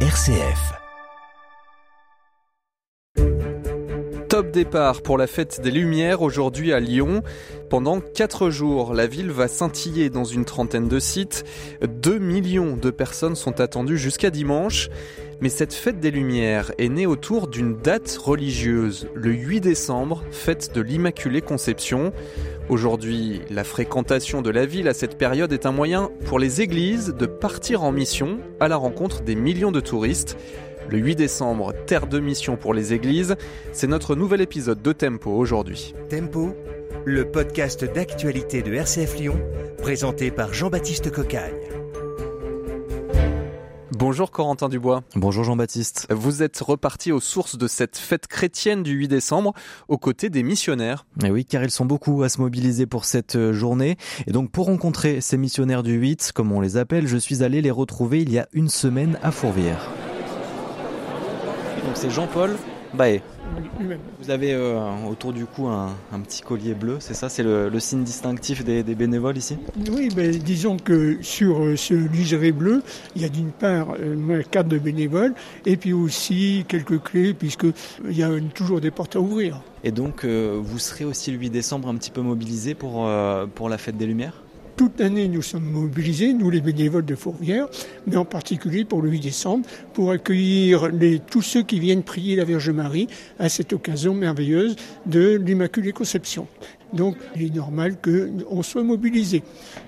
RCF. Top départ pour la fête des Lumières aujourd'hui à Lyon. Pendant 4 jours, la ville va scintiller dans une trentaine de sites. 2 millions de personnes sont attendues jusqu'à dimanche. Mais cette fête des Lumières est née autour d'une date religieuse, le 8 décembre, fête de l'Immaculée Conception. Aujourd'hui, la fréquentation de la ville à cette période est un moyen pour les églises de partir en mission à la rencontre des millions de touristes. Le 8 décembre, terre de mission pour les églises, c'est notre nouvel épisode de Tempo aujourd'hui. Tempo, le podcast d'actualité de RCF Lyon, présenté par Jean-Baptiste Cocagne. Bonjour Corentin Dubois. Bonjour Jean-Baptiste. Vous êtes reparti aux sources de cette fête chrétienne du 8 décembre aux côtés des missionnaires. Et oui, car ils sont beaucoup à se mobiliser pour cette euh, journée. Et donc pour rencontrer ces missionnaires du 8, comme on les appelle, je suis allé les retrouver il y a une semaine à Fourvière. Donc c'est Jean-Paul Baé. Vous avez euh, autour du cou un, un petit collier bleu, c'est ça? C'est le, le signe distinctif des, des bénévoles ici? Oui, ben, disons que sur euh, ce liseré bleu, il y a d'une part euh, ma carte de bénévole et puis aussi quelques clés puisque il y a toujours des portes à ouvrir. Et donc euh, vous serez aussi le 8 décembre un petit peu mobilisé pour, euh, pour la fête des Lumières? Toute l'année, nous sommes mobilisés, nous les bénévoles de Fourvière, mais en particulier pour le 8 décembre, pour accueillir tous ceux qui viennent prier la Vierge Marie à cette occasion merveilleuse de l'Immaculée Conception. Donc, il est normal qu'on soit mobilisé,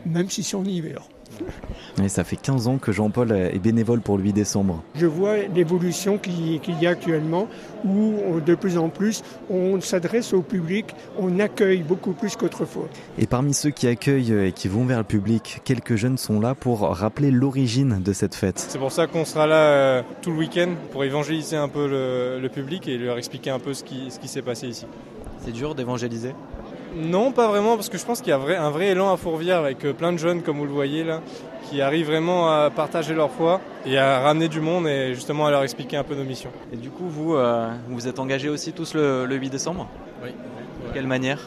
même si c'est en hiver. Et ça fait 15 ans que Jean-Paul est bénévole pour le 8 décembre. Je vois l'évolution qui- qu'il y a actuellement où on- de plus en plus on s'adresse au public, on accueille beaucoup plus qu'autrefois. Et parmi ceux qui accueillent et qui vont vers le public, quelques jeunes sont là pour rappeler l'origine de cette fête. C'est pour ça qu'on sera là euh, tout le week-end pour évangéliser un peu le, le public et leur expliquer un peu ce qui, ce qui s'est passé ici. C'est dur d'évangéliser? Non, pas vraiment, parce que je pense qu'il y a vrai- un vrai élan à Fourvière avec euh, plein de jeunes, comme vous le voyez là, qui arrivent vraiment à partager leur foi et à ramener du monde et justement à leur expliquer un peu nos missions. Et du coup, vous, euh, vous êtes engagés aussi tous le, le 8 décembre? Oui. De quelle manière?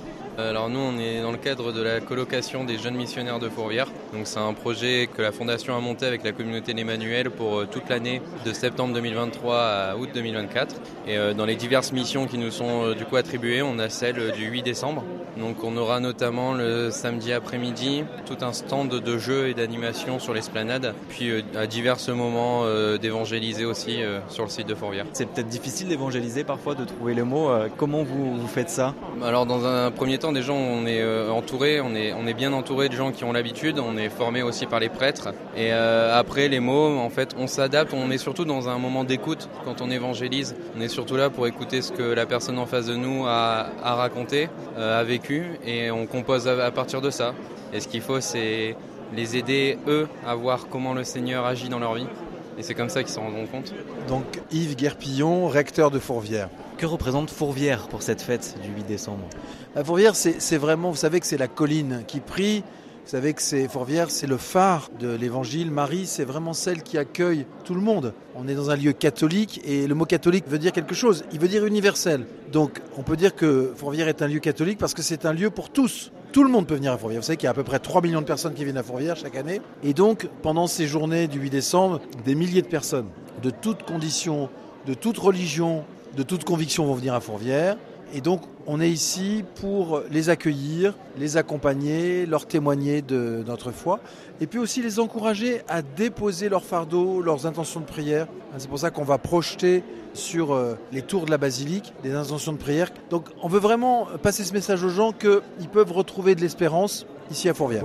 Alors nous, on est dans le cadre de la colocation des jeunes missionnaires de Fourvière. Donc c'est un projet que la Fondation a monté avec la communauté l'Emmanuel pour euh, toute l'année de septembre 2023 à août 2024. Et euh, dans les diverses missions qui nous sont euh, du coup attribuées, on a celle euh, du 8 décembre. Donc on aura notamment le samedi après-midi tout un stand de jeux et d'animation sur l'esplanade, puis euh, à divers moments euh, d'évangéliser aussi euh, sur le site de Fourvière. C'est peut-être difficile d'évangéliser parfois, de trouver les mots. Euh, Comment vous, vous faites ça? Alors dans un premier temps, déjà on est euh, entouré, on est, bien entouré de gens qui ont l'habitude, on est formé aussi par les prêtres. Et euh, après les mots, en fait, on s'adapte, on est surtout dans un moment d'écoute quand on évangélise. On est surtout là pour écouter ce que la personne en face de nous a, raconté, euh, a vécu, et on compose à partir de ça. Et ce qu'il faut, c'est les aider, eux, à voir comment le Seigneur agit dans leur vie. Et c'est comme ça qu'ils s'en rendront compte. Donc Yves Guerpillon, recteur de Fourvière. Que représente Fourvière pour cette fête du 8 décembre? La Fourvière, c'est c'est vraiment, vous savez que c'est la colline qui prie. Vous savez que c'est Fourvière, c'est le phare de l'évangile. Marie, c'est vraiment celle qui accueille tout le monde. On est dans un lieu catholique et le mot catholique veut dire quelque chose. Il veut dire universel. Donc, on peut dire que Fourvière est un lieu catholique parce que c'est un lieu pour tous. Tout le monde peut venir à Fourvière. Vous savez qu'il y a à peu près 3 millions de personnes qui viennent à Fourvière chaque année. Et donc, pendant ces journées du 8 décembre, des milliers de personnes de toutes conditions, de toute religion, de toute conviction vont venir à Fourvière. Et donc, on est ici pour les accueillir, les accompagner, leur témoigner de notre foi, et puis aussi les encourager à déposer leur fardeau, leurs intentions de prière. C'est pour ça qu'on va projeter sur euh, les tours de la basilique des intentions de prière. Donc, on veut vraiment passer ce message aux gens qu'ils peuvent retrouver de l'espérance ici à Fourvière.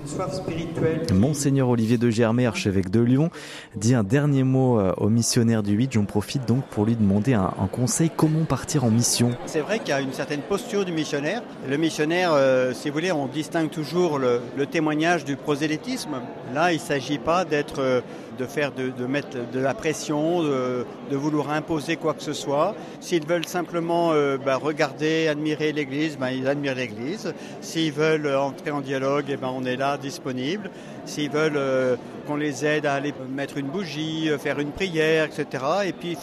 Une soif spirituelle. Monseigneur Olivier de Germay, archevêque de Lyon, dit un dernier mot euh, au missionnaire du 8. J'en profite donc pour lui demander un, un conseil comment partir en mission? C'est vrai qu'il y a une certaine posture du missionnaire. Le missionnaire, euh, si vous voulez, on distingue toujours le, le témoignage du prosélytisme. Là, il ne s'agit pas d'être, euh, de faire, de, de mettre de la pression, de, de vouloir imposer quoi que ce soit. S'ils veulent simplement euh, bah, regarder, admirer l'Église, bah, ils admirent l'Église. S'ils veulent entrer en dialogue, eh ben, on est là, disponible. S'ils veulent euh, qu'on les aide à aller mettre une bougie, euh, faire une prière, etc. Et puis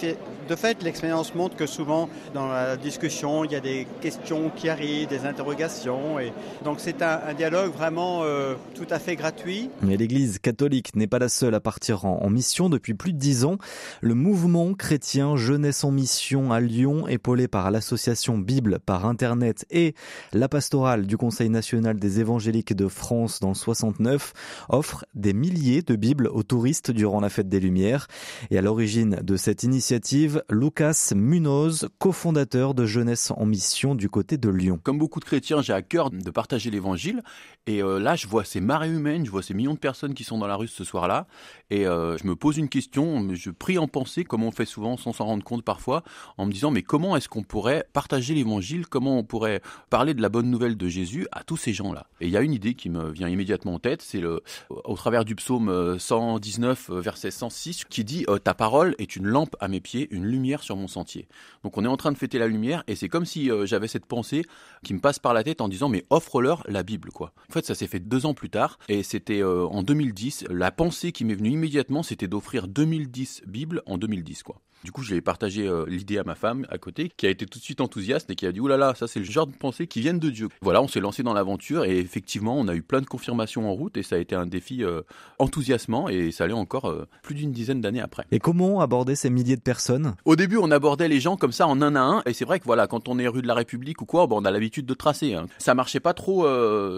de fait, l'expérience montre que souvent dans la discussion, il y a des questions qui arrivent, des interrogations. Et donc c'est un, dialogue vraiment euh, tout à fait gratuit. Mais l'Église catholique n'est pas la seule à partir en, mission depuis plus de dix ans. Le mouvement chrétien Jeunesse en mission à Lyon, épaulé par l'association Bible par Internet et la pastorale du Conseil national des évangéliques de France dans le 69, offre des milliers de Bibles aux touristes durant la fête des Lumières. Et à l'origine de cette initiative, Lucas Munoz, cofondateur de Jeunesse en Mission du côté de Lyon. Comme beaucoup de chrétiens, j'ai à cœur de partager l'évangile. Et euh, là, je vois ces marées humaines, je vois ces millions de personnes qui sont dans la rue ce soir-là. Et euh, je me pose une question, je prie en pensée, comme on fait souvent sans s'en rendre compte parfois, en me disant, mais comment est-ce qu'on pourrait partager l'évangile? Comment on pourrait parler de la bonne nouvelle de Jésus à tous ces gens-là? Et il y a une idée qui me vient immédiatement en tête, c'est le, au travers du psaume 119, euh, verset 106, qui dit, ta parole est une lampe à mes pieds, une lumière sur mon sentier. Donc on est en train de fêter la lumière et c'est comme si euh, j'avais cette pensée qui me passe par la tête en disant mais offre-leur la Bible quoi. En fait ça s'est fait deux ans plus tard et c'était euh, en 2010. La pensée qui m'est venue immédiatement c'était d'offrir 2010 Bibles en 2010 quoi. Du coup, je l'ai partagé euh, l'idée à ma femme à côté, qui a été tout de suite enthousiaste et qui a dit oulala, là là, ça c'est le genre de pensée qui viennent de Dieu. Voilà, on s'est lancé dans l'aventure et effectivement, on a eu plein de confirmations en route et ça a été un défi euh, enthousiasmant et ça allait encore euh, plus d'une dizaine d'années après. Et comment aborder ces milliers de personnes? Au début, on abordait les gens comme ça en un à un et c'est vrai que voilà, quand on est rue de la République ou quoi, bon, on a l'habitude de tracer. Hein. Ça marchait pas trop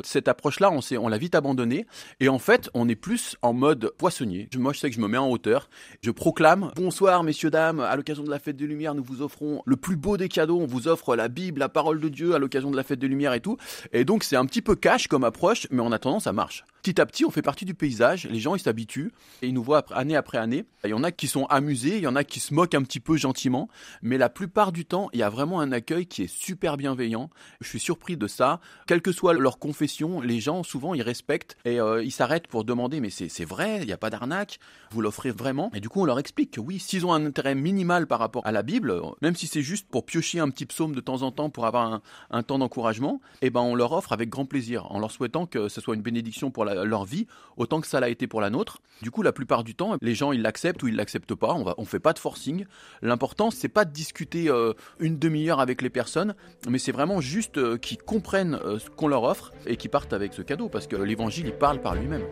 cette approche-là, on, on l'a vite abandonnée et en fait, on est plus en mode poissonnier. Moi, je sais que je me mets en hauteur, je proclame bonsoir messieurs dames à l'occasion de la fête des Lumières, nous vous offrons le plus beau des cadeaux. On vous offre la Bible, la parole de Dieu à l'occasion de la fête des Lumières et tout. Et donc, c'est un petit peu cash comme approche, mais en attendant, ça marche. Petit à petit, on fait partie du paysage. Les gens, ils s'habituent et ils nous voient année après année. Il y en a qui sont amusés, il y en a qui se moquent un petit peu gentiment. Mais la plupart du temps, il y a vraiment un accueil qui est super bienveillant. Je suis surpris de ça. Quelle que soit leur confession, les gens, souvent, ils respectent et euh, ils s'arrêtent pour demander, mais c'est vrai, il n'y a pas d'arnaque. Vous l'offrez vraiment. Et du coup, on leur explique que oui, s'ils ont un intérêt minimal par rapport à la Bible, même si c'est juste pour piocher un petit psaume de temps en temps pour avoir un, temps d'encouragement, eh ben on leur offre avec grand plaisir, en leur souhaitant que ce soit une bénédiction pour leur vie, autant que ça l'a été pour la nôtre. Du coup, la plupart du temps, les gens ils l'acceptent ou ils l'acceptent pas. On va, on fait pas de forcing. L'important c'est pas de discuter euh, une demi-heure avec les personnes, mais c'est vraiment juste euh, qu'ils comprennent euh, ce qu'on leur offre et qu'ils partent avec ce cadeau, parce que l'Évangile il parle par lui-même.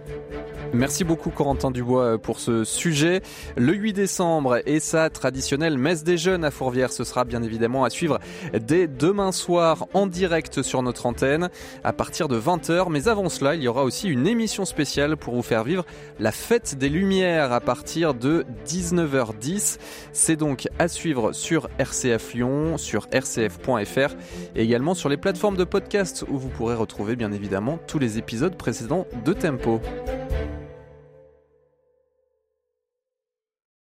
Merci beaucoup Corentin Dubois pour ce sujet. Le 8 décembre et sa traditionnelle messe des jeunes à Fourvière, ce sera bien évidemment à suivre dès demain soir en direct sur notre antenne à partir de 20h. Mais avant cela, il y aura aussi une émission pour vous faire vivre la fête des Lumières à partir de 19h10. C'est donc à suivre sur RCF Lyon, sur rcf.fr et également sur les plateformes de podcast où vous pourrez retrouver bien évidemment tous les épisodes précédents de Tempo.